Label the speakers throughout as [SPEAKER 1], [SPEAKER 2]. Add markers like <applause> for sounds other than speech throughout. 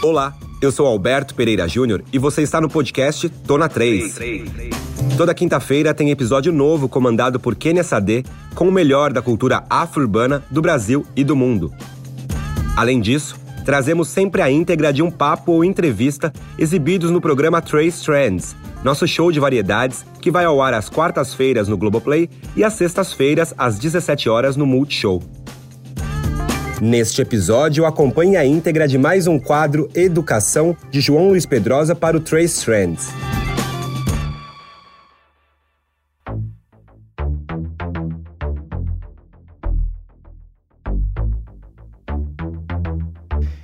[SPEAKER 1] Olá, eu sou Alberto Pereira Júnior e você está no podcast Tô na 3. Toda quinta-feira tem episódio novo comandado por Kenia Sade com o melhor da cultura afro-urbana do Brasil e do mundo. Além disso, trazemos sempre a íntegra de um papo ou entrevista exibidos no programa Trace Trends, nosso show de variedades que vai ao ar às quartas-feiras no Globoplay e às sextas-feiras às 17 horas no Multishow. Neste episódio, acompanhe a íntegra de mais um quadro Educação de João Luiz Pedrosa para o Trace Trends.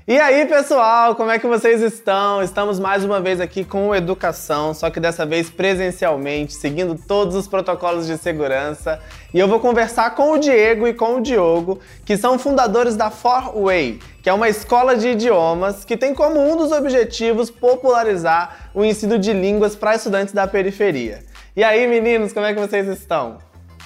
[SPEAKER 2] E aí, pessoal, como é que vocês estão? Estamos mais uma vez aqui com Educação, só que dessa vez presencialmente, seguindo todos os protocolos de segurança. E eu vou conversar com o Diego e com o Diogo, que são fundadores da Way, que é uma escola de idiomas que tem como um dos objetivos popularizar o ensino de línguas para estudantes da periferia. E aí, meninos, como é que vocês estão?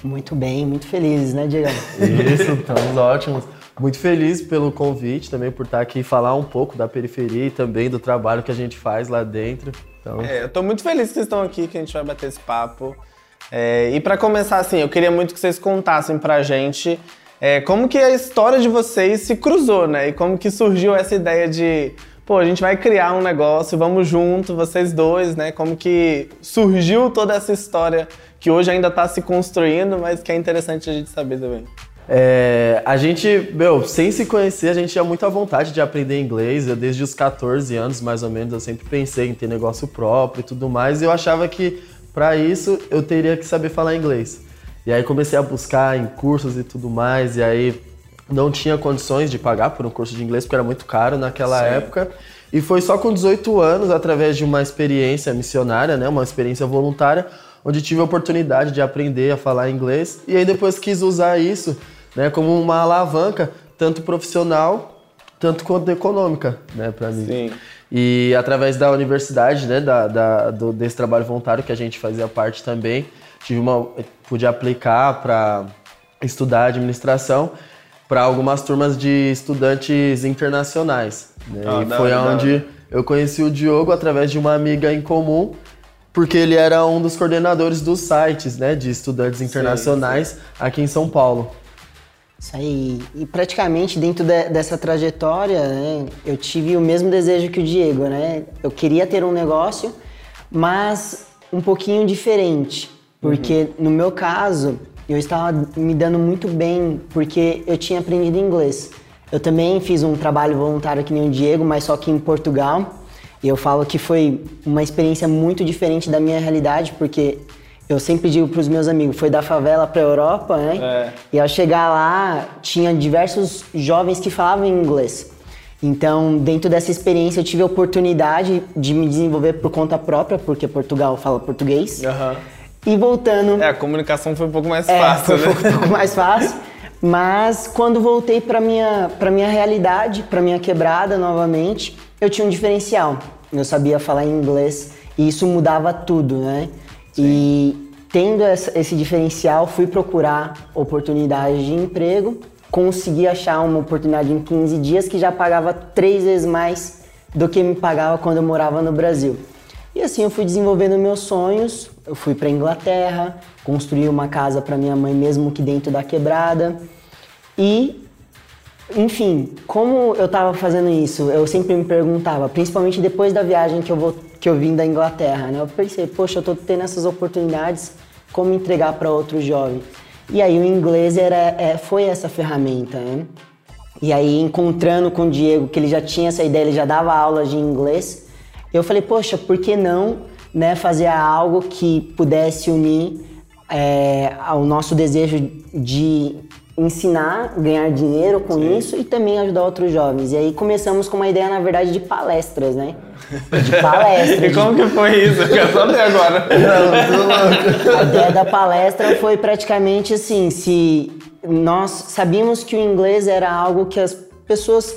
[SPEAKER 3] Muito bem, muito felizes, né, Diego?
[SPEAKER 4] Isso, estamos ótimos. Muito feliz pelo convite também, por estar aqui e falar um pouco da periferia e também do trabalho que a gente faz lá dentro.
[SPEAKER 2] Então... É, eu tô muito feliz que vocês estão aqui, que a gente vai bater esse papo. É, e para começar, assim, eu queria muito que vocês contassem pra gente é, como que a história de vocês se cruzou, né? E como que surgiu essa ideia de, pô, a gente vai criar um negócio, vamos junto, vocês dois, né? Como que surgiu toda essa história que hoje ainda está se construindo, mas que é interessante a gente saber também.
[SPEAKER 4] É, a gente, meu, sem se conhecer, a gente tinha muita vontade de aprender inglês. Eu, desde os 14 anos, mais ou menos, eu sempre pensei em ter negócio próprio e tudo mais. E eu achava que, para isso, eu teria que saber falar inglês. E aí comecei a buscar em cursos e tudo mais. E aí não tinha condições de pagar por um curso de inglês, porque era muito caro naquela Sim. época. E foi só com 18 anos, através de uma experiência missionária, né, uma experiência voluntária, onde tive a oportunidade de aprender a falar inglês. E aí depois quis usar isso né, como uma alavanca, tanto profissional, tanto quanto econômica, né, para mim. Sim. E através da universidade, né, da, da do, desse trabalho voluntário que a gente fazia parte também, tive uma, pude aplicar para estudar administração para algumas turmas de estudantes internacionais. Né? Ah, e não, foi não. onde eu conheci o Diogo através de uma amiga em comum, porque ele era um dos coordenadores dos sites né, de estudantes internacionais sim, sim. aqui em São Paulo.
[SPEAKER 3] Isso aí. E praticamente dentro de, dessa trajetória, né, eu tive o mesmo desejo que o Diego, né? Eu queria ter um negócio, mas um pouquinho diferente. Porque uhum. no meu caso, eu estava me dando muito bem porque eu tinha aprendido inglês. Eu também fiz um trabalho voluntário que nem o Diego, mas só que em Portugal. E eu falo que foi uma experiência muito diferente da minha realidade, porque eu sempre digo para os meus amigos, foi da favela para a Europa, né? É. E ao chegar lá, tinha diversos jovens que falavam inglês. Então, dentro dessa experiência, eu tive a oportunidade de me desenvolver por conta própria, porque Portugal fala português. Uhum. E voltando.
[SPEAKER 2] É, a comunicação foi um pouco mais é, fácil,
[SPEAKER 3] foi né? um pouco mais fácil. Mas quando voltei para minha para minha realidade, para minha quebrada novamente, eu tinha um diferencial. Eu sabia falar inglês e isso mudava tudo, né? Sim. E tendo esse diferencial, fui procurar oportunidades de emprego, consegui achar uma oportunidade em 15 dias que já pagava três vezes mais do que me pagava quando eu morava no Brasil. E assim eu fui desenvolvendo meus sonhos. Eu fui para Inglaterra, construí uma casa para minha mãe mesmo que dentro da quebrada. E enfim, como eu estava fazendo isso, eu sempre me perguntava, principalmente depois da viagem que eu vou que eu vim da Inglaterra, né? Eu pensei, poxa, eu tô tendo essas oportunidades, como entregar para outros jovens? E aí o inglês era, é, foi essa ferramenta, né? E aí encontrando com o Diego, que ele já tinha essa ideia, ele já dava aulas de inglês, eu falei, poxa, por que não né, fazer algo que pudesse unir é, ao nosso desejo de ensinar, ganhar dinheiro com Sim. isso e também ajudar outros jovens. E aí começamos com uma ideia, na verdade, de palestras, né?
[SPEAKER 2] De <laughs> palestra. e como que foi isso? Eu quero saber agora. <laughs>
[SPEAKER 3] A ideia da palestra foi praticamente assim, se nós sabíamos que o inglês era algo que as pessoas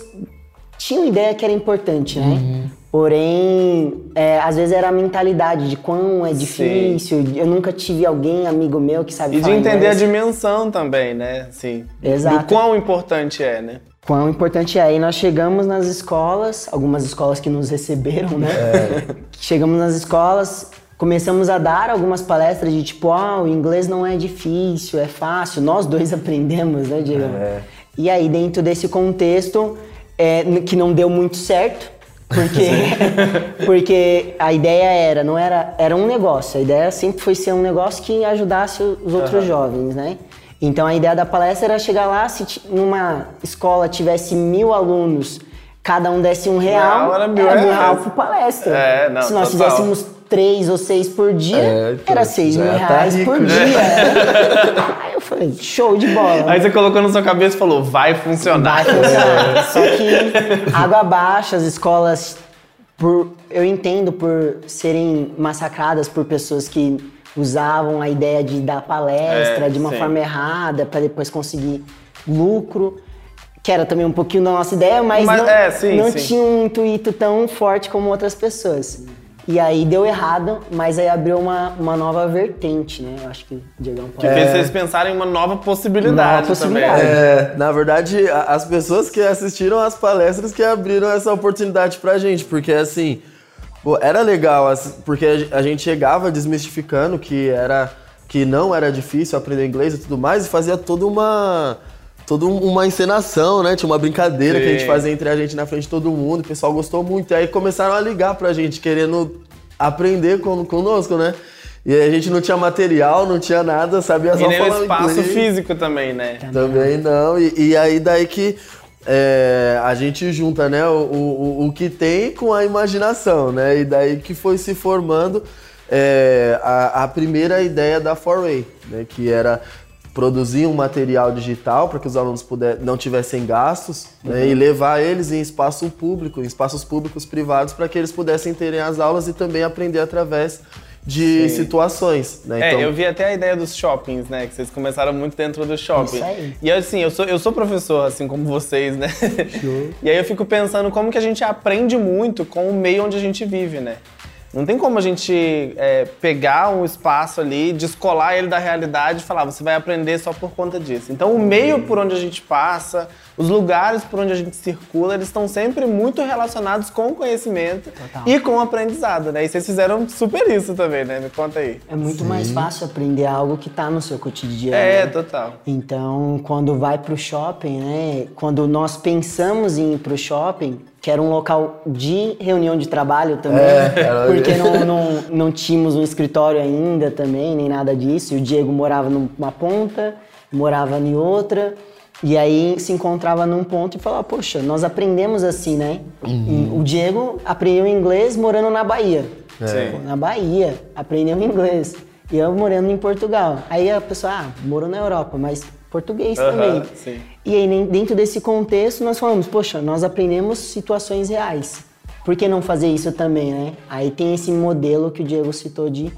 [SPEAKER 3] tinham ideia que era importante, né? Uhum. Porém, é, às vezes era a mentalidade de quão é difícil. Sim. Eu nunca tive alguém, amigo meu, que sabe
[SPEAKER 2] E de entender inglês. a dimensão também, né? Sim. Exato. Do quão importante é, né?
[SPEAKER 3] quão importante é. Aí nós chegamos nas escolas, algumas escolas que nos receberam, né? É. <laughs> Chegamos nas escolas, começamos a dar algumas palestras de tipo, ah, o inglês não é difícil, é fácil. Nós dois <laughs> aprendemos, né, Diego? É. E aí, dentro desse contexto, é, que não deu muito certo, porque, <laughs> porque a ideia era, não era, era um negócio. A ideia sempre foi ser um negócio que ajudasse os outros uhum. jovens, né? Então a ideia da palestra era chegar lá, se numa escola tivesse mil alunos, cada um desse um real,
[SPEAKER 2] não, era mil,
[SPEAKER 3] era mil real por palestra.
[SPEAKER 2] É, não,
[SPEAKER 3] se nós total. fizéssemos três ou seis por dia, é, era seis mil tá reais rico, por né? dia. <laughs> Aí eu falei, show de bola.
[SPEAKER 2] Aí você colocou na sua cabeça e falou, vai funcionar.
[SPEAKER 3] Vai funcionar. Só que água abaixo, as escolas, por, eu entendo por serem massacradas por pessoas que usavam a ideia de dar palestra é, de uma sim. forma errada para depois conseguir lucro, que era também um pouquinho da nossa ideia, mas, mas não, é, sim, não sim. tinha um intuito tão forte como outras pessoas. E aí deu errado, mas aí abriu uma, uma nova vertente, né? Eu acho que o Diegão
[SPEAKER 2] pode... Que fez vocês pensarem em uma nova possibilidade, nova possibilidade.
[SPEAKER 4] também. É, na verdade, as pessoas que assistiram às palestras que abriram essa oportunidade pra gente, porque assim, Pô, era legal, porque a gente chegava desmistificando que era que não era difícil aprender inglês e tudo mais, e fazia toda uma toda uma encenação, né? Tinha uma brincadeira Sim. que a gente fazia entre a gente na frente de todo mundo, o pessoal gostou muito. E aí começaram a ligar pra gente, querendo aprender con conosco, né? E a gente não tinha material, não tinha nada, sabia só
[SPEAKER 2] e nem falar o espaço inglês. físico também, né?
[SPEAKER 4] Também não. E, e aí daí que é, a gente junta né, o, o, o, que tem com a imaginação, né? E daí que foi se formando é, a, a, primeira ideia da Foray, né? Que era produzir um material digital para que os alunos puder, não tivessem gastos uhum. né, e levar eles em espaço público, em espaços públicos privados, para que eles pudessem terem as aulas e também aprender através de Sim. situações, né?
[SPEAKER 2] É, então... eu vi até a ideia dos shoppings, né? Que vocês começaram muito dentro do shopping. Isso aí. E assim, eu sou, eu sou professor, assim como vocês, né? <laughs> e aí eu fico pensando como que a gente aprende muito com o meio onde a gente vive, né? Não tem como a gente é, pegar um espaço ali, descolar ele da realidade e falar, você vai aprender só por conta disso. Então, o meio por onde a gente passa, os lugares por onde a gente circula, eles estão sempre muito relacionados com o conhecimento Total. e com o aprendizado, né? E vocês fizeram super isso também, né? Me conta aí.
[SPEAKER 3] É muito Sim. mais fácil aprender algo que está no seu cotidiano.
[SPEAKER 2] É, total.
[SPEAKER 3] Então, quando vai para o shopping, né? Quando nós pensamos em ir para o shopping, que era um local de reunião de trabalho também, é, porque não, não, não tínhamos um escritório ainda também, nem nada disso. E o Diego morava numa ponta, morava em outra, e aí se encontrava num ponto e falava, poxa, nós aprendemos assim, né? Uhum. O Diego aprendeu inglês morando na Bahia. É. Na Bahia, aprendeu inglês. E eu morando em Portugal. Aí a pessoa, ah, morou na Europa, mas português uhum, também. Sim. E aí, dentro desse contexto, nós falamos, poxa, nós aprendemos situações reais. Por que não fazer isso também, né? Aí tem esse modelo que o Diego citou de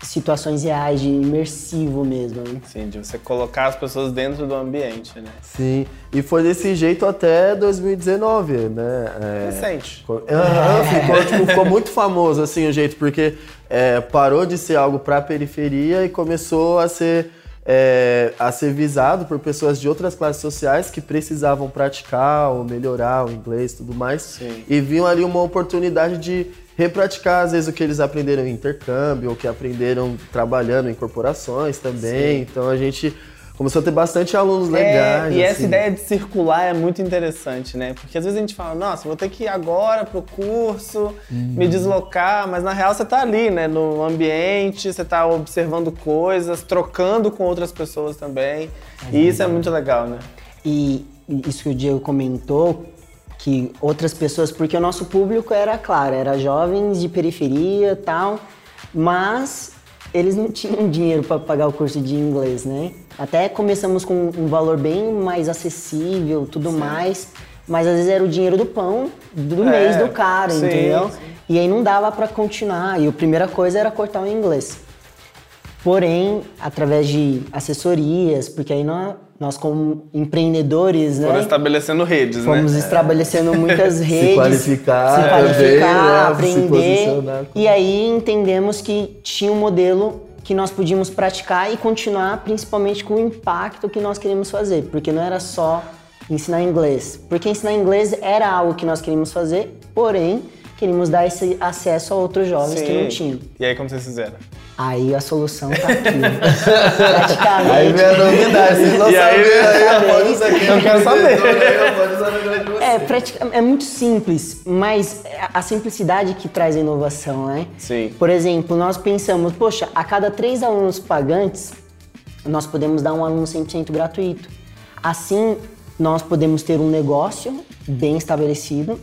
[SPEAKER 3] situações reais, de imersivo mesmo. Né?
[SPEAKER 2] Sim, de você colocar as pessoas dentro do ambiente, né?
[SPEAKER 4] Sim, e foi desse jeito até 2019, né?
[SPEAKER 2] É... Recente.
[SPEAKER 4] Ficou, é. ficou, tipo, ficou, muito famoso, assim, o jeito, porque é, parou de ser algo para a periferia e começou a ser é, a ser visado por pessoas de outras classes sociais que precisavam praticar ou melhorar o inglês e tudo mais. Sim. E viam ali uma oportunidade de repraticar, às vezes, o que eles aprenderam em intercâmbio ou que aprenderam trabalhando em corporações também. Sim. Então a gente começou a ter bastante alunos é, legais.
[SPEAKER 2] E assim. essa ideia de circular é muito interessante, né? Porque às vezes a gente fala, nossa, vou ter que ir agora pro curso, uhum. me deslocar, mas na real você tá ali, né? No ambiente, você tá observando coisas, trocando com outras pessoas também. É e isso é muito legal, né?
[SPEAKER 3] E isso que o Diego comentou, que outras pessoas, porque o nosso público era, claro, era jovens de periferia tal, mas eles não tinham dinheiro para pagar o curso de inglês, né? Até começamos com um valor bem mais acessível, tudo sim. mais, mas às vezes era o dinheiro do pão do é, mês do cara, sim, entendeu? Sim. E aí não dava para continuar. E a primeira coisa era cortar o inglês. Porém, através de assessorias, porque aí nós, nós como empreendedores,
[SPEAKER 2] né? Foram estabelecendo redes,
[SPEAKER 3] fomos né? estabelecendo muitas <laughs> redes.
[SPEAKER 4] se qualificar,
[SPEAKER 3] se qualificar, também, né? aprender. Se e aí entendemos que tinha um modelo que nós podíamos praticar e continuar, principalmente com o impacto que nós queríamos fazer, porque não era só ensinar inglês. Porque ensinar inglês era algo que nós queríamos fazer, porém, queríamos dar esse acesso a outros jovens que não tinham.
[SPEAKER 2] E aí, como vocês fizeram?
[SPEAKER 3] Aí a solução tá aqui. Praticamente.
[SPEAKER 4] Aí vem a novidade, vocês não
[SPEAKER 2] E aí,
[SPEAKER 4] sabem, aí pode isso aqui.
[SPEAKER 2] Eu quero saber.
[SPEAKER 4] De
[SPEAKER 3] É, pratica- é muito simples, mas a simplicidade que traz a inovação, né?
[SPEAKER 2] Sim.
[SPEAKER 3] Por exemplo, nós pensamos, poxa, a cada três alunos pagantes, nós podemos dar um aluno 100% gratuito. Assim, nós podemos ter um negócio bem estabelecido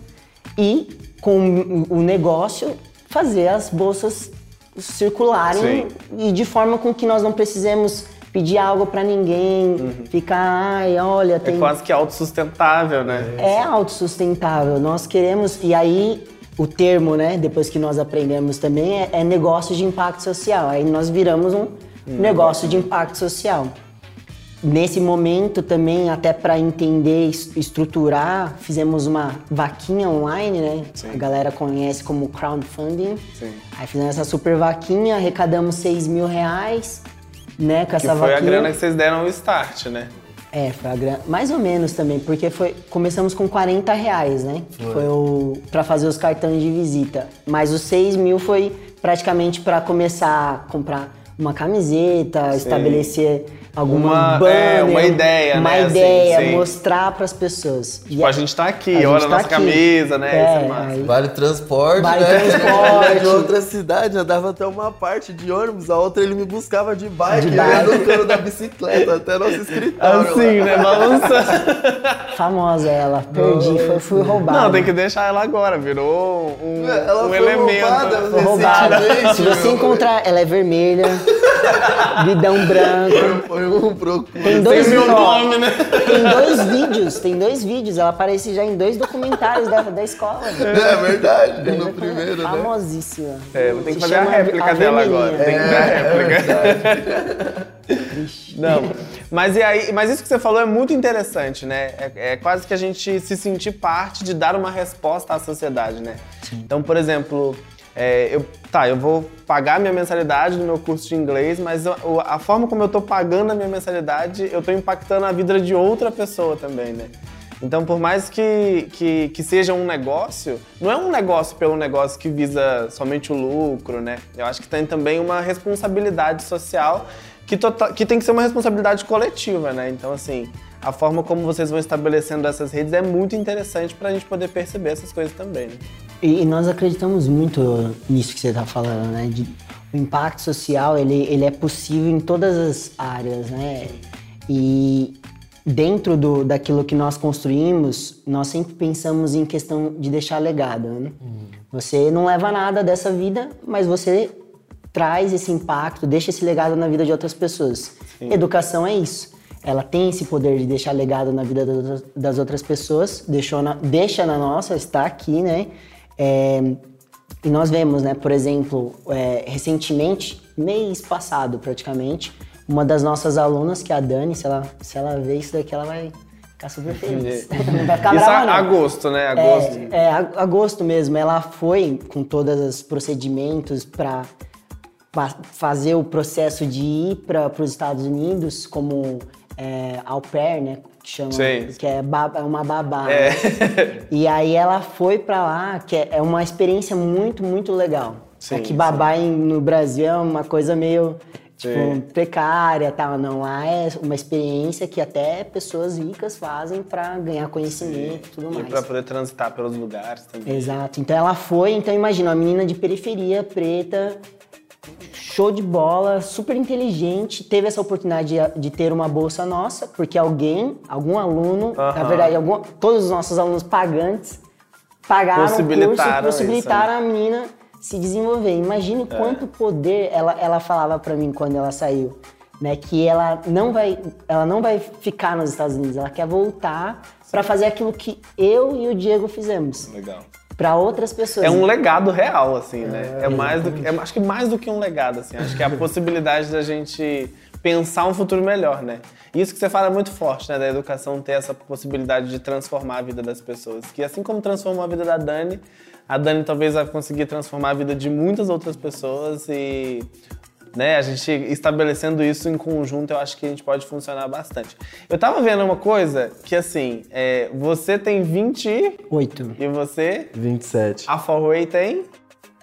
[SPEAKER 3] e, com o negócio, fazer as bolsas circularem e de forma com que nós não precisemos pedir algo para ninguém, ficar, ai, olha,
[SPEAKER 2] É
[SPEAKER 3] tem
[SPEAKER 2] quase que autossustentável, né?
[SPEAKER 3] é autossustentável. Nós queremos, e aí o termo, né, depois que nós aprendemos também, é, é negócio de impacto social. Aí nós viramos um negócio de impacto social. Nesse momento também, até para entender, es- estruturar, fizemos uma vaquinha online, né? A galera conhece como crowdfunding.
[SPEAKER 2] Sim.
[SPEAKER 3] Aí fizemos essa super vaquinha, arrecadamos 6 mil reais, né? Com
[SPEAKER 2] Que
[SPEAKER 3] essa
[SPEAKER 2] foi a
[SPEAKER 3] vaquinha.
[SPEAKER 2] grana que vocês deram o start, né?
[SPEAKER 3] É, foi a grana. Mais ou menos também, porque foi. Começamos com 40 reais, né? Que foi o. pra fazer os cartões de visita. Mas os 6 mil foi praticamente pra começar a comprar uma camiseta, estabelecer alguma
[SPEAKER 2] Uma-
[SPEAKER 3] banner,
[SPEAKER 2] é, uma ideia,
[SPEAKER 3] uma
[SPEAKER 2] né, assim,
[SPEAKER 3] ideia,
[SPEAKER 2] sim.
[SPEAKER 3] mostrar pras pessoas. E
[SPEAKER 2] Tipo, a gente tá aqui,
[SPEAKER 3] a
[SPEAKER 2] olha a
[SPEAKER 3] tá
[SPEAKER 2] nossa
[SPEAKER 3] aqui.
[SPEAKER 2] camisa, né? Isso é
[SPEAKER 3] É,
[SPEAKER 2] massa.
[SPEAKER 3] aí-
[SPEAKER 4] Vale transporte,
[SPEAKER 3] Vale
[SPEAKER 4] né?
[SPEAKER 3] transporte.
[SPEAKER 4] Eu <laughs> de outra cidade, andava até uma parte de ônibus, a outra ele me buscava de bike,
[SPEAKER 3] De
[SPEAKER 4] eu ia
[SPEAKER 3] bike.
[SPEAKER 4] no cano da bicicleta, até nosso escritório.
[SPEAKER 2] Assim,
[SPEAKER 4] lá.
[SPEAKER 2] né? Balançando.
[SPEAKER 3] Famosa ela, perdi, foi, fui roubada.
[SPEAKER 2] Não, tem que deixar ela agora, virou um,
[SPEAKER 4] Ela
[SPEAKER 2] um
[SPEAKER 4] foi
[SPEAKER 2] elemento.
[SPEAKER 4] roubada,
[SPEAKER 3] Foi roubada. Se você encontrar, ela é vermelha, bidão branco.
[SPEAKER 4] Foi um procura.
[SPEAKER 3] Tem dois,
[SPEAKER 2] meu
[SPEAKER 3] ó,
[SPEAKER 2] nome, né?
[SPEAKER 3] Tem dois vídeos, tem dois vídeos. Ela aparece já em dois documentários da, da escola.
[SPEAKER 4] É verdade, no primeiro, né?
[SPEAKER 3] Famosíssima.
[SPEAKER 2] É, vou ter que fazer a réplica dela
[SPEAKER 3] Vermelhinha.
[SPEAKER 2] agora. Tem que ver a réplica. <laughs> Não, mas e aí, mas isso que você falou é muito interessante, né? É, é quase que a gente se sentir parte de dar uma resposta à sociedade, né? Então, por exemplo, é, eu, tá, eu vou pagar minha mensalidade do meu curso de inglês, mas o- a forma como eu tô pagando a minha mensalidade, eu tô impactando a vida de outra pessoa também, né? Então, por mais que, que, que seja um negócio, não é um negócio pelo negócio que visa somente o lucro, né? Eu acho que tem também uma responsabilidade social que, tota- que tem que ser uma responsabilidade coletiva, né? Então, assim, a forma como vocês vão estabelecendo essas redes é muito interessante para a gente poder perceber essas coisas também, né?
[SPEAKER 3] E, e nós acreditamos muito nisso que você está falando, né? De, o impacto social, ele, ele é possível em todas as áreas, né? E dentro do, daquilo que nós construímos, nós sempre pensamos em questão de deixar legado, né? Você não leva nada dessa vida, mas você traz esse impacto, deixa esse legado na vida de outras pessoas. Educação é isso. Ela tem esse poder de deixar legado na vida das outras- das outras pessoas, deixou na, deixa na nossa, está aqui, né? É, e nós vemos, né, por exemplo, é, recentemente, mês passado praticamente, uma das nossas alunas, que é a Dani, se ela, se ela ver isso daqui, ela vai ficar super feliz. <laughs> não vai ficar
[SPEAKER 2] Isso
[SPEAKER 3] brava,
[SPEAKER 2] a
[SPEAKER 3] não.
[SPEAKER 2] agosto, né? Agosto.
[SPEAKER 3] É, é, agosto mesmo. Ela foi com todos os procedimentos para fazer o processo de ir para os Estados Unidos como é, au pair, né? Que chama,
[SPEAKER 2] Sim.
[SPEAKER 3] que é, baba- é uma babá.
[SPEAKER 2] É.
[SPEAKER 3] né? E aí ela foi para lá, que é é uma experiência muito, muito legal.
[SPEAKER 2] Sim,
[SPEAKER 3] é que babá em- no Brasil é uma coisa meio tipo,
[SPEAKER 2] Sim.
[SPEAKER 3] precária tal. Não, lá é uma experiência que até pessoas ricas fazem para ganhar conhecimento e tudo
[SPEAKER 2] E
[SPEAKER 3] mais.
[SPEAKER 2] para poder transitar pelos lugares também.
[SPEAKER 3] Exato. Então ela foi, então imagina, uma menina de periferia, preta, show de bola, super inteligente, teve essa oportunidade de, de ter uma bolsa nossa, porque alguém, algum aluno, na verdade, algum- todos os nossos alunos pagantes pagaram o curso e
[SPEAKER 2] Possibilitaram
[SPEAKER 3] possibilitaram a menina se desenvolver. Imagine
[SPEAKER 2] É.
[SPEAKER 3] quanto poder ela, ela falava pra mim quando ela saiu. Né, que ela não vai ela não vai ficar nos Estados Unidos, ela quer voltar pra fazer aquilo que eu e o Diego fizemos
[SPEAKER 2] Legal.
[SPEAKER 3] Para outras pessoas.
[SPEAKER 2] É um legado real, assim, né? É, mais do que, é, acho que mais do que um legado, assim. Acho que é a possibilidade da gente pensar um futuro melhor, né? Isso que você fala é muito forte, né? Da educação ter essa possibilidade de transformar a vida das pessoas. Que assim como transformou a vida da Dani, a Dani talvez vai conseguir transformar a vida de muitas outras pessoas e né? A gente estabelecendo isso em conjunto, eu acho que a gente pode funcionar bastante. Eu tava vendo uma coisa que, assim, é, você tem 20
[SPEAKER 3] Oito.
[SPEAKER 2] e você,
[SPEAKER 4] 27.
[SPEAKER 2] a Forway tem?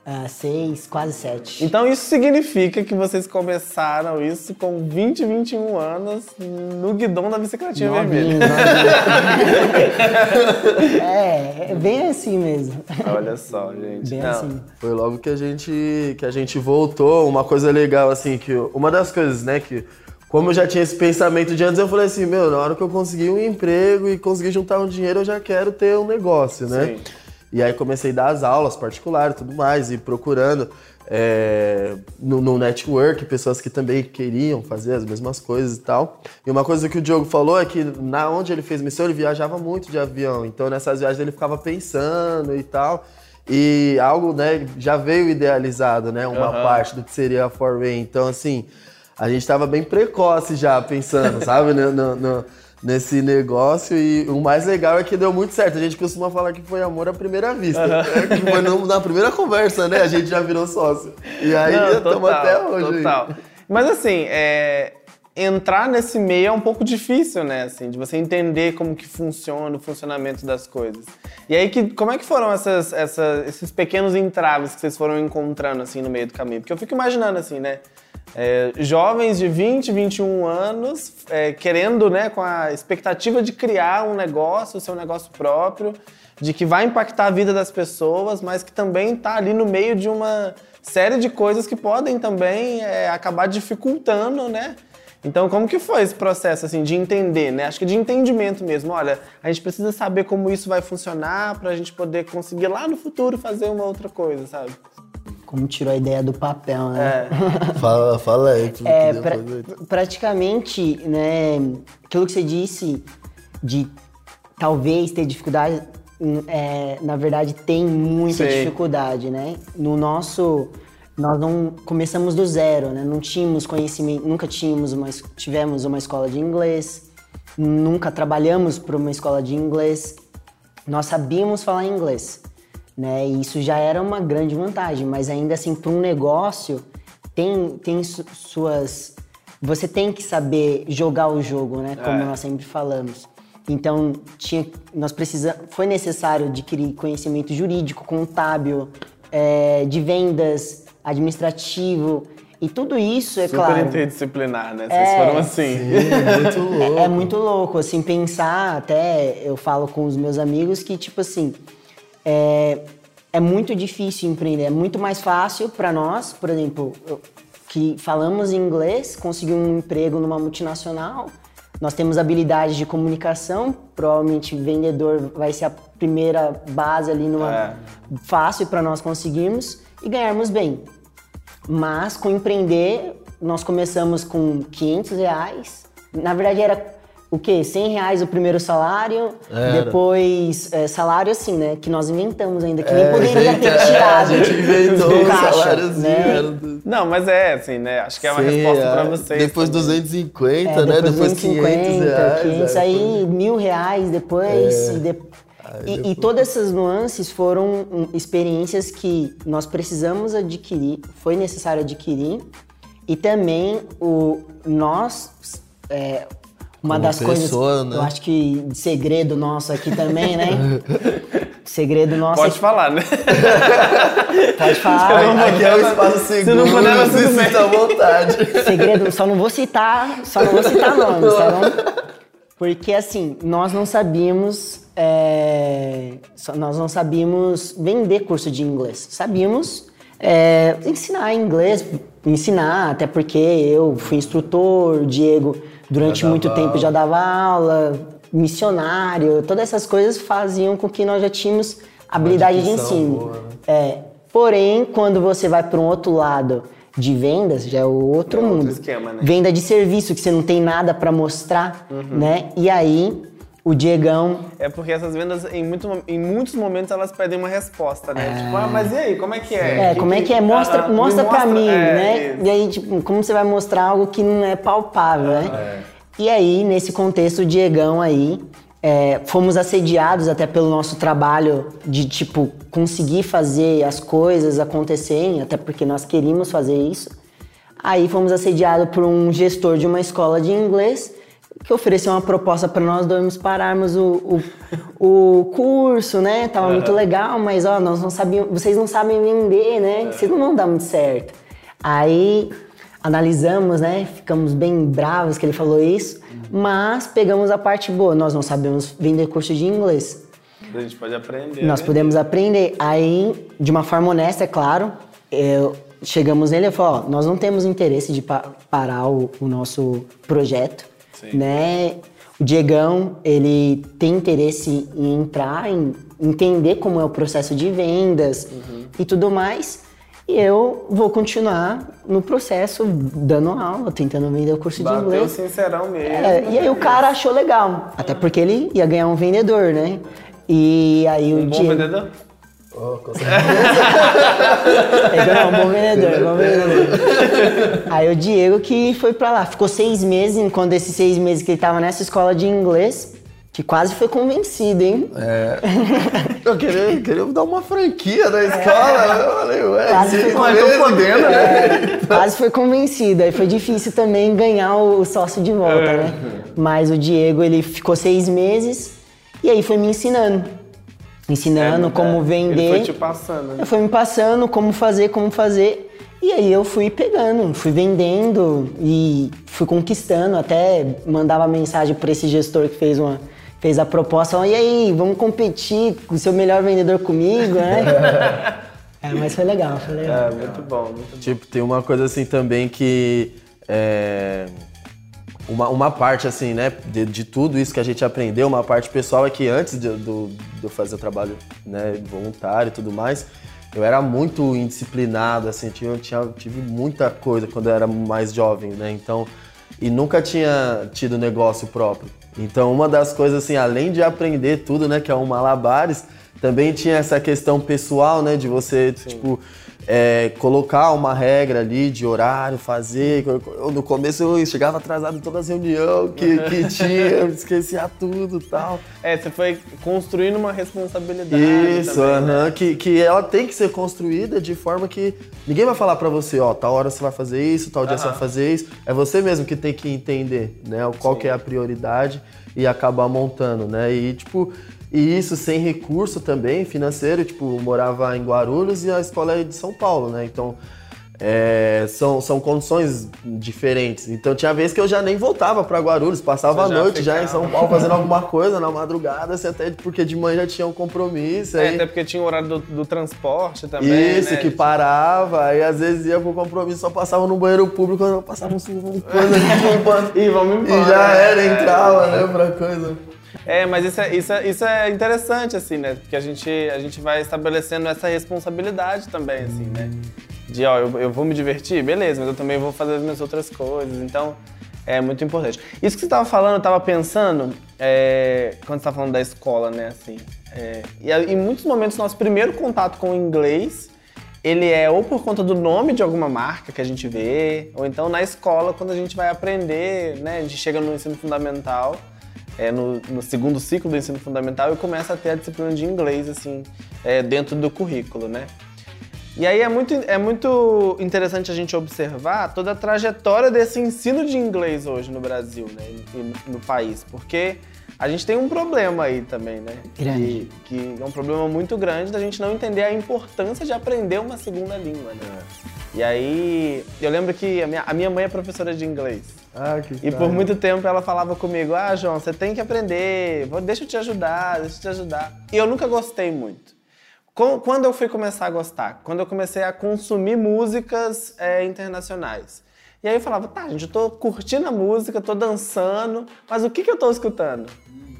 [SPEAKER 3] Ah, seis, quase sete.
[SPEAKER 2] Então isso significa que vocês começaram isso com 20, 21 anos no guidão da bicicletinha
[SPEAKER 3] Novinho,
[SPEAKER 2] vermelha.
[SPEAKER 3] novinho. <laughs> é, é bem assim mesmo.
[SPEAKER 2] Olha só, gente.
[SPEAKER 3] Bem
[SPEAKER 2] Não.
[SPEAKER 3] assim.
[SPEAKER 4] Foi logo que a gente que a gente voltou. Uma coisa legal assim que uma das coisas, né, que como eu já tinha esse pensamento de antes, eu falei assim, meu, na hora que eu conseguir um emprego e conseguir juntar um dinheiro, eu já quero ter um negócio, né?
[SPEAKER 2] Sim.
[SPEAKER 4] E aí comecei a dar as aulas particulares e tudo mais, e procurando é, no, no network pessoas que também queriam fazer as mesmas coisas e tal. E uma coisa que o Diogo falou é que na onde ele fez missão, ele viajava muito de avião. Então nessas viagens ele ficava pensando e tal. E algo, né, já veio idealizado, né? Uma
[SPEAKER 2] Aham.
[SPEAKER 4] parte do que seria a Forway. Então, assim, a gente tava bem precoce já pensando, <laughs> sabe? No- no- no- nesse negócio. E o mais legal é que deu muito certo. A gente costuma falar que foi amor à primeira vista. Que foi no- na primeira conversa, né? A gente já virou sócio. E aí estamos até hoje. aí.
[SPEAKER 2] Total. Mas assim, é, entrar nesse meio é um pouco difícil, né? Assim, de você entender como que funciona o funcionamento das coisas. E aí, que, como é que foram essas, essa- esses pequenos entraves que vocês foram encontrando assim no meio do caminho? Porque eu fico imaginando assim, né? É, jovens de 20, 21 anos, é, querendo, né, com a expectativa de criar um negócio, o seu negócio próprio, de que vai impactar a vida das pessoas, mas que também está ali no meio de uma série de coisas que podem também é, acabar dificultando, né? Então, como que foi esse processo, assim, de entender, né? Acho que de entendimento mesmo. Olha, a gente precisa saber como isso vai funcionar para a gente poder conseguir lá no futuro fazer uma outra coisa, sabe?
[SPEAKER 3] Como tirou a ideia do papel, né?
[SPEAKER 2] É. <laughs>
[SPEAKER 4] Fala, fala aí. tudo
[SPEAKER 3] É,
[SPEAKER 4] que
[SPEAKER 3] pra- praticamente, né, aquilo que você disse de talvez ter dificuldade, hum, é, na verdade tem muita
[SPEAKER 2] Sim.
[SPEAKER 3] dificuldade, né? No nosso, nós não começamos do zero, né? Não tínhamos conhecimento, nunca tínhamos uma, tivemos uma escola de inglês, nunca trabalhamos para uma escola de inglês. Nós sabíamos falar inglês, né? E isso já era uma grande vantagem, mas ainda assim para um negócio tem tem su- suas você tem que saber jogar o jogo, né? Como
[SPEAKER 2] É.
[SPEAKER 3] nós sempre falamos. Então, tinha, nós precisa, foi necessário adquirir conhecimento jurídico, contábil, é, de vendas, administrativo, e tudo isso, é
[SPEAKER 2] Super
[SPEAKER 3] claro.
[SPEAKER 2] interdisciplinar, né? Vocês
[SPEAKER 3] É,
[SPEAKER 2] foram assim.
[SPEAKER 4] Muito <laughs> louco.
[SPEAKER 3] É, é muito louco, assim, pensar, até eu falo com os meus amigos que, tipo assim, é, é muito difícil empreender. É muito mais fácil para nós, por exemplo, eu- que falamos inglês, conseguir um emprego numa multinacional, nós temos habilidade de comunicação, provavelmente vendedor vai ser a primeira base ali numa
[SPEAKER 2] É.
[SPEAKER 3] fácil para nós conseguirmos e ganharmos bem. Mas com empreender, nós começamos com 500 reais. Na verdade era o quê? 100 reais o primeiro salário,
[SPEAKER 4] Era.
[SPEAKER 3] depois é, salário assim, né? Que nós inventamos ainda, que nem
[SPEAKER 4] É,
[SPEAKER 3] poderia ter
[SPEAKER 4] é,
[SPEAKER 3] tirado.
[SPEAKER 4] A gente inventou um
[SPEAKER 3] caixa,
[SPEAKER 4] saláriozinho.
[SPEAKER 3] né?
[SPEAKER 4] era do-
[SPEAKER 2] Não, mas é assim, né? Acho que é uma
[SPEAKER 4] Sim,
[SPEAKER 2] resposta
[SPEAKER 4] é.
[SPEAKER 2] pra vocês.
[SPEAKER 4] Depois
[SPEAKER 2] também.
[SPEAKER 4] 250,
[SPEAKER 3] É,
[SPEAKER 4] né? Depois
[SPEAKER 3] 250,
[SPEAKER 4] 500 reais.
[SPEAKER 3] 500,
[SPEAKER 4] é,
[SPEAKER 3] aí mil reais depois.
[SPEAKER 4] É.
[SPEAKER 3] E, de- e- e todas essas nuances foram hum, experiências que nós precisamos adquirir, foi necessário adquirir. E também o nós, é, uma
[SPEAKER 4] Como
[SPEAKER 3] das coisas,
[SPEAKER 4] pessoa, né?
[SPEAKER 3] eu acho que segredo nosso aqui também, né? <laughs> segredo nosso
[SPEAKER 2] Pode
[SPEAKER 3] aqui-
[SPEAKER 2] falar, né? <laughs>
[SPEAKER 3] pode falar.
[SPEAKER 4] Aqui é o espaço seguro.
[SPEAKER 2] não puder,
[SPEAKER 4] se
[SPEAKER 2] bem.
[SPEAKER 4] sinta à vontade. <laughs>
[SPEAKER 3] Segredo, só não vou citar, só não vou citar nomes, tá bom? Porque assim, nós não sabíamos, é, nós não sabíamos vender curso de inglês. Sabíamos é, ensinar inglês, ensinar, até porque eu fui instrutor, o Diego durante muito tempo já dava aula, missionário, todas essas coisas faziam com que nós já tínhamos habilidade de ensino.
[SPEAKER 4] boa, né?
[SPEAKER 3] É, porém, quando você vai para um outro lado de vendas, já é o outro
[SPEAKER 2] É outro
[SPEAKER 3] mundo.
[SPEAKER 2] esquema, né?
[SPEAKER 3] Venda de serviço, que você não tem nada para mostrar,
[SPEAKER 2] Uhum.
[SPEAKER 3] né? E aí, o Diegão
[SPEAKER 2] É porque essas vendas, em, muito, em muitos momentos, elas pedem uma resposta, né? Tipo, ah, mas e aí, como é que é?
[SPEAKER 3] É, como é que é? Mostra,
[SPEAKER 2] Ah, me
[SPEAKER 3] mostra pra mim,
[SPEAKER 2] é,
[SPEAKER 3] né?
[SPEAKER 2] isso.
[SPEAKER 3] E aí, tipo, como você vai mostrar algo que não é palpável, né?
[SPEAKER 2] É.
[SPEAKER 3] E aí, nesse contexto, o Diegão aí, é, fomos assediados até pelo nosso trabalho de, tipo, conseguir fazer as coisas acontecerem, até porque nós queríamos fazer isso. Aí fomos assediados por um gestor de uma escola de inglês que ofereceu uma proposta para nós dois pararmos o, o, o curso, né? Tava uhum. muito legal, mas ó, nós não sabíamos, vocês não sabem vender, né? Vocês não vão dar muito certo. Aí analisamos, né? Ficamos bem bravos que ele falou isso, mas pegamos a parte boa. Nós não sabemos vender curso de inglês.
[SPEAKER 2] A gente pode aprender.
[SPEAKER 3] Nós né? podemos aprender. Aí, de uma forma honesta, é claro, eu, chegamos nele e falou: ó, nós não temos interesse de pa parar o, o, nosso projeto, Sim. né? O Diegão, ele tem interesse em entrar, em entender como é o processo de vendas uhum. e tudo mais. E eu vou continuar no processo, dando aula, tentando vender o curso
[SPEAKER 2] Bateu
[SPEAKER 3] de inglês.
[SPEAKER 2] sincerão mesmo.
[SPEAKER 3] É, e aí o cara achou legal, até porque ele ia ganhar um vendedor, né? E aí
[SPEAKER 2] um
[SPEAKER 3] o
[SPEAKER 2] bom Diego... vendedor?
[SPEAKER 3] Oh, com certeza. é, um bom vendedor, bom vendedor. Aí o Diego que foi pra lá, ficou seis meses, enquanto esses seis meses que ele tava nessa escola de inglês, que quase foi convencido, hein?
[SPEAKER 4] É. Eu queria, queria dar uma franquia da escola. É. Eu falei, ué, quase foi,
[SPEAKER 3] meses, podendo, né? É, quase foi convencido. Aí foi difícil também ganhar o sócio de volta, é. né? Mas o Diego, ele ficou seis meses e aí foi me ensinando ensinando é, como é. vender. Ele
[SPEAKER 2] foi te passando. Né?
[SPEAKER 3] Foi me passando como fazer, como fazer. E aí eu fui pegando, fui vendendo e fui conquistando. Até mandava mensagem para esse gestor que fez uma fez a proposta, e aí, vamos competir com o seu melhor vendedor comigo, né? <laughs> é, mas foi legal, foi legal.
[SPEAKER 2] É, muito bom, muito bom.
[SPEAKER 4] Tipo, tem uma coisa assim também que é, uma, uma parte, assim, né, de, de, tudo isso que a gente aprendeu, uma parte pessoal é que antes de, do, de eu fazer o trabalho né, voluntário e tudo mais, eu era muito indisciplinado, assim, tinha, tinha, tive muita coisa quando eu era mais jovem, né, então, e nunca tinha tido negócio próprio. Então, uma das coisas, assim, além de aprender tudo, né, que é um malabares, também tinha essa questão pessoal, né, de você, Sim. tipo, é, colocar uma regra ali de horário, fazer. Eu, no começo eu chegava atrasado em todas as reuniões que, que <laughs> tinha, esquecia tudo e tal.
[SPEAKER 2] É, você foi construindo uma responsabilidade.
[SPEAKER 4] Isso, também, né? que, que ela tem que ser construída de forma que ninguém vai falar para você, ó, tal hora você vai fazer isso, tal dia você vai fazer isso. É você mesmo que tem que entender, né, qual que é a prioridade e acabar montando, né? E tipo, e isso sem recurso também financeiro, tipo, morava em Guarulhos e a escola é de São Paulo, né? Então, é, são, são condições diferentes. Então tinha vezes que eu já nem voltava para Guarulhos, passava Você a noite já, já, em São Paulo fazendo alguma coisa na madrugada, assim, até porque de manhã já tinha um compromisso.
[SPEAKER 2] É,
[SPEAKER 4] aí...
[SPEAKER 2] até porque tinha o horário do, do transporte também.
[SPEAKER 4] Isso,
[SPEAKER 2] né?
[SPEAKER 4] que parava, aí às vezes ia pro compromisso, só passava no banheiro público, eu passava um coisa
[SPEAKER 2] aqui, <laughs> e vamos embora.
[SPEAKER 4] E já era, entrava, é. né, pra coisa.
[SPEAKER 2] É, mas isso é, isso, é, isso é interessante, assim, né? Porque a gente, a gente vai estabelecendo essa responsabilidade também, assim, né? De, ó, eu, eu vou me divertir, beleza, mas eu também vou fazer as minhas outras coisas. Então, é muito importante. Isso que você estava falando, eu estava pensando, é, quando você estava falando da escola, né, assim. É, e em muitos momentos, nosso primeiro contato com o inglês, ele é ou por conta do nome de alguma marca que a gente vê, ou então na escola, quando a gente vai aprender, né, a gente chega no ensino fundamental, é, no, no, segundo ciclo do ensino fundamental e começa a ter a disciplina de inglês assim é, dentro do currículo, né? E aí é muito, é muito interessante a gente observar toda a trajetória desse ensino de inglês hoje no Brasil, né, no, no país, porque a gente tem um problema aí também, né?
[SPEAKER 3] Grande.
[SPEAKER 2] Que, que, é um problema muito grande da gente não entender a importância de aprender uma segunda língua, né? E aí, eu lembro que a minha, a minha mãe é professora de inglês.
[SPEAKER 4] Ah, que
[SPEAKER 2] E por muito tempo ela falava comigo: Ah, João, você tem que aprender, deixa eu te ajudar, deixa eu te ajudar. E eu nunca gostei muito. Quando eu fui começar a gostar? Quando eu comecei a consumir músicas é, internacionais. E aí eu falava, tá, gente, eu tô curtindo a música, tô dançando, mas o que, que eu tô escutando?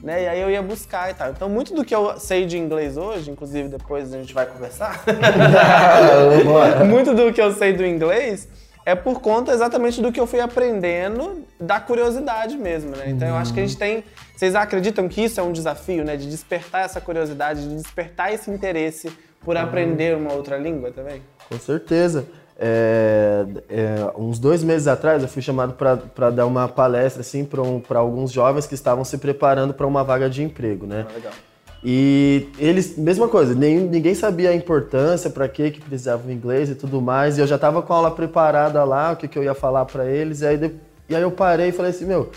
[SPEAKER 2] Né? E aí eu ia buscar e tal. Então, muito do que eu sei de inglês hoje, inclusive depois a gente vai conversar, <laughs> <laughs> muito do que eu sei do inglês é por conta exatamente do que eu fui aprendendo da curiosidade mesmo, né? Então eu acho que a gente tem. Vocês acreditam que isso é um desafio, né? De despertar essa curiosidade, de despertar esse interesse por uhum. aprender uma outra língua também?
[SPEAKER 4] Com certeza. É, é, uns dois meses atrás eu fui chamado para dar uma palestra assim para um, alguns jovens que estavam se preparando para uma vaga de emprego, né? Ah, legal. E eles, mesma coisa, nem, ninguém sabia a importância, para que que precisava o inglês e tudo mais. E eu já tava com a aula preparada lá, o que, que eu ia falar para eles. E aí, e aí eu parei e falei assim, meu,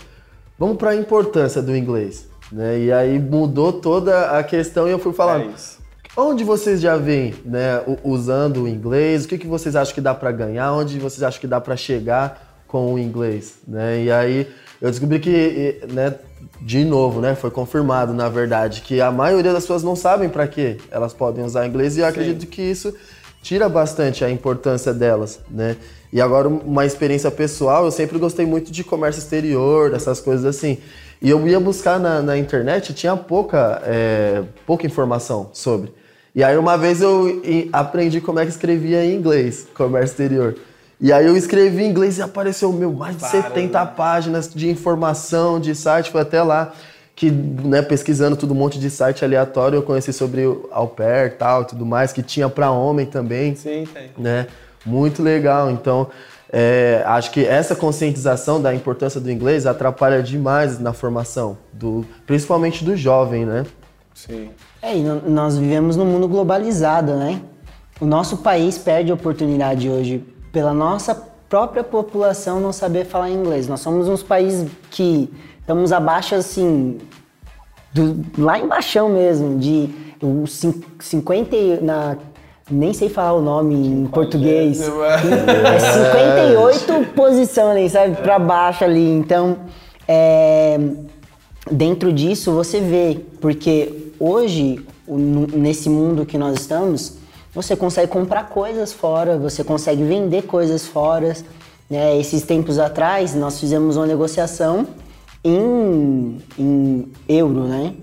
[SPEAKER 4] vamos para a importância do inglês. Né? E aí mudou toda a questão e eu fui falar,
[SPEAKER 2] É
[SPEAKER 4] onde vocês já veem né, usando o inglês? O que, que vocês acham que dá para ganhar? Onde vocês acham que dá para chegar com o inglês? Né? E aí eu descobri que, né, de novo, né, foi confirmado, na verdade, que a maioria das pessoas não sabem para que elas podem usar inglês e eu acredito que isso tira bastante a importância delas, né? E agora uma experiência pessoal, eu sempre gostei muito de comércio exterior, dessas coisas assim. E eu ia buscar na, na internet, tinha pouca, é, pouca informação sobre. E aí uma vez eu aprendi como é que escrevia em inglês, comércio exterior. E aí eu escrevi em inglês e apareceu, meu, mais de
[SPEAKER 2] Para,
[SPEAKER 4] 70 páginas de informação, de site, foi até lá que, né, pesquisando tudo um monte de site aleatório, eu conheci sobre o au pair e tal, e tudo mais, que tinha para homem também
[SPEAKER 2] Sim, tem.
[SPEAKER 4] né? Muito legal. Então, é, acho que essa conscientização da importância do inglês atrapalha demais na formação, do, principalmente do jovem, né?
[SPEAKER 2] Sim.
[SPEAKER 3] É, e nós vivemos num mundo globalizado, né? O nosso país perde a oportunidade hoje pela nossa própria população não saber falar inglês. Nós somos uns países que estamos abaixo, assim, do, lá embaixo mesmo, de os cin- 50 e- na nem sei falar o nome em português. É 58 <laughs> posição ali, sabe? Pra baixo ali. Então, é, dentro disso você vê, porque hoje, nesse mundo que nós estamos, você consegue comprar coisas fora, você consegue vender coisas fora. Né? Esses tempos atrás, nós fizemos uma negociação em, em euro, né?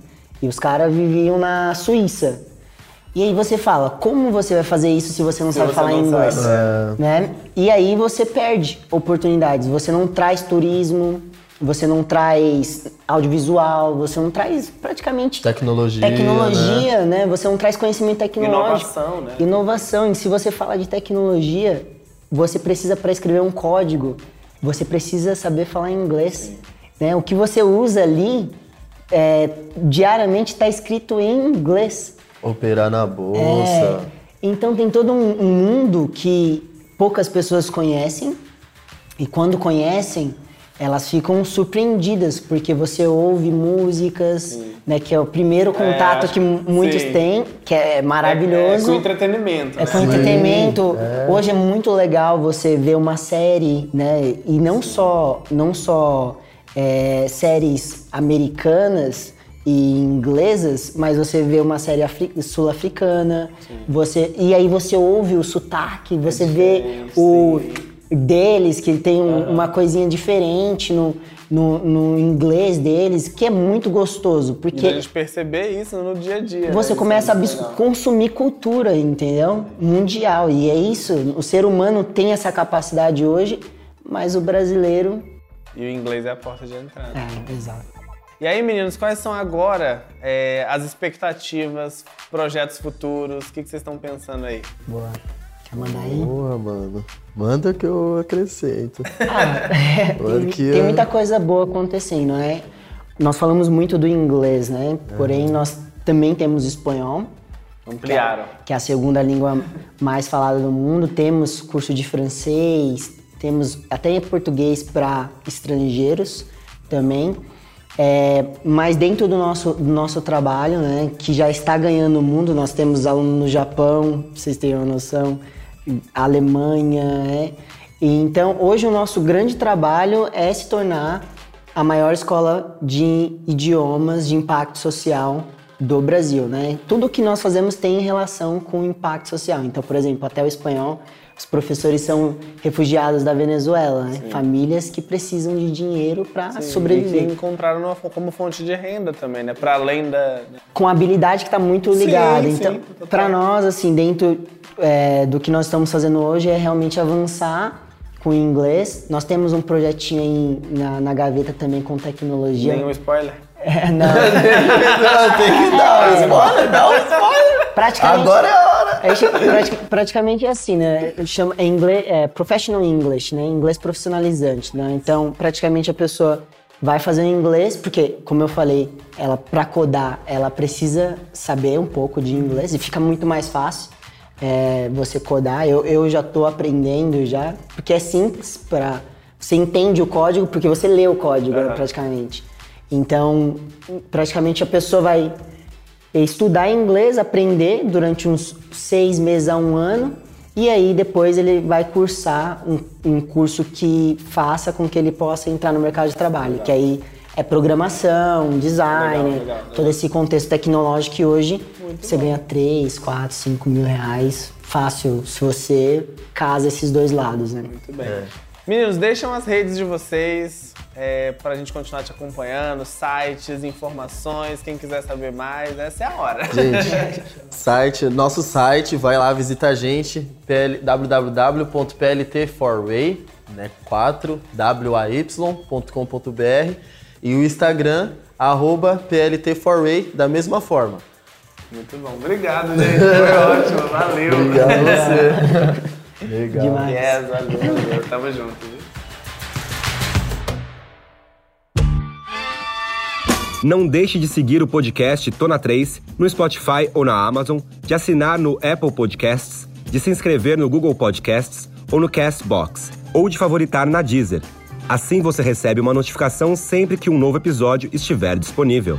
[SPEAKER 3] E os caras viviam na Suíça. E aí você fala, como você vai fazer isso se você não
[SPEAKER 2] Se
[SPEAKER 3] sabe
[SPEAKER 2] você
[SPEAKER 3] falar
[SPEAKER 2] não
[SPEAKER 3] inglês?
[SPEAKER 2] sabe,
[SPEAKER 3] Né? E aí você perde oportunidades. Você não traz turismo, você não traz audiovisual, você não traz praticamente
[SPEAKER 4] Tecnologia,
[SPEAKER 3] tecnologia, né? Você não traz conhecimento tecnológico.
[SPEAKER 2] Inovação, né?
[SPEAKER 3] Inovação. E se você fala de tecnologia, você precisa para escrever um código, você precisa saber falar inglês. Né? O que você usa ali é, diariamente está escrito em inglês.
[SPEAKER 4] Operar na bolsa.
[SPEAKER 3] É, então tem todo um, um mundo que poucas pessoas conhecem e quando conhecem elas ficam surpreendidas porque você ouve músicas, né, que é o primeiro contato
[SPEAKER 2] acho
[SPEAKER 3] que muitos
[SPEAKER 2] sim.
[SPEAKER 3] têm, que é
[SPEAKER 2] É,
[SPEAKER 3] maravilhoso.
[SPEAKER 2] com entretenimento.
[SPEAKER 3] É
[SPEAKER 2] né?
[SPEAKER 3] com entretenimento. Hoje é muito legal você ver uma série, né? E não só, não só é, séries americanas e inglesas, mas você vê uma série afri- sul-africana. Você e aí você ouve o sotaque, você vê
[SPEAKER 2] diferente,
[SPEAKER 3] o deles que tem um- uma coisinha diferente no, no, no inglês deles, que é muito gostoso,
[SPEAKER 2] E
[SPEAKER 3] porque
[SPEAKER 2] a gente perceber isso no dia a dia.
[SPEAKER 3] você
[SPEAKER 2] né?
[SPEAKER 3] começa a
[SPEAKER 2] é legal.
[SPEAKER 3] consumir cultura, entendeu? Mundial. E é isso. O ser humano tem essa capacidade hoje, mas o brasileiro.
[SPEAKER 2] E o inglês é a porta de entrada.
[SPEAKER 3] É, exato.
[SPEAKER 2] E aí, meninos, quais são agora é, as expectativas, projetos futuros? O que, que vocês estão pensando aí?
[SPEAKER 3] Boa. Quer mandar aí?
[SPEAKER 4] Boa, mano. Manda que eu acrescento. <laughs>
[SPEAKER 3] Ah, é, tem,
[SPEAKER 4] é-
[SPEAKER 3] muita coisa boa acontecendo, né? Nós falamos muito do inglês, né? Porém, nós também temos espanhol.
[SPEAKER 2] Ampliaram.
[SPEAKER 3] que é a segunda língua mais falada do mundo. Temos curso de francês, temos até português para estrangeiros também. É, mas dentro do nosso, do nosso trabalho, né, que já está ganhando o mundo, nós temos alunos no Japão, pra vocês terem uma noção, Alemanha, né? E então hoje o nosso grande trabalho é se tornar a maior escola de idiomas de impacto social do Brasil, né? Tudo que nós fazemos tem relação com impacto social. Então, por exemplo, até o espanhol, os professores são refugiados da Venezuela, né? Famílias que precisam de dinheiro para
[SPEAKER 2] E
[SPEAKER 3] sobreviver.
[SPEAKER 2] que encontraram numa- como fonte de renda também, né? Para além da.
[SPEAKER 3] Com habilidade que está muito ligada.
[SPEAKER 2] sim,
[SPEAKER 3] então, para nós, assim, dentro é, do que nós estamos fazendo hoje é realmente avançar com inglês. Nós temos um projetinho aí na, na gaveta também com tecnologia.
[SPEAKER 2] Nenhum spoiler?
[SPEAKER 3] É, não. <laughs>
[SPEAKER 4] Não, tem que dar um spoiler, dá um spoiler.
[SPEAKER 3] Praticamente,
[SPEAKER 4] Agora é a hora.
[SPEAKER 3] a gente- prati- praticamente é assim, né? Chama, é, inglês, é professional English, né? Inglês profissionalizante, né? Então, praticamente a pessoa vai fazer em inglês, porque, como eu falei, ela para codar, ela precisa saber um pouco de inglês e fica muito mais fácil é, você codar. Eu, eu já estou aprendendo já, porque é simples para você entende o código porque você lê o código uhum. praticamente. Então, praticamente a pessoa vai estudar inglês, aprender durante uns seis meses a um ano e aí depois ele vai cursar um, um curso que faça com que ele possa entrar no mercado de trabalho, legal. que aí é programação, design, legal, legal, todo esse contexto tecnológico que hoje Muito você bom. ganha 3, 4, 5 mil reais fácil se você casa esses dois lados, né?
[SPEAKER 2] Muito bem. É. Meninos, deixam as redes de vocês é, para a gente continuar te acompanhando, sites, informações, quem quiser saber mais, essa é a hora.
[SPEAKER 4] Gente, site, nosso site, vai lá, visita a gente, www.plt4way, né, 4way.com.br e o Instagram, arroba plt4way, da mesma forma.
[SPEAKER 2] Muito bom, obrigado, gente, foi ótimo, valeu.
[SPEAKER 4] Obrigado a você. <laughs>
[SPEAKER 2] Legal. Demais. Yes, valeu, valeu. Tamo junto.
[SPEAKER 1] Não deixe de seguir o podcast Tona 3 no Spotify ou na Amazon, de assinar no Apple Podcasts, de se inscrever no Google Podcasts ou no Castbox, ou de favoritar na Deezer. Assim você recebe uma notificação sempre que um novo episódio estiver disponível.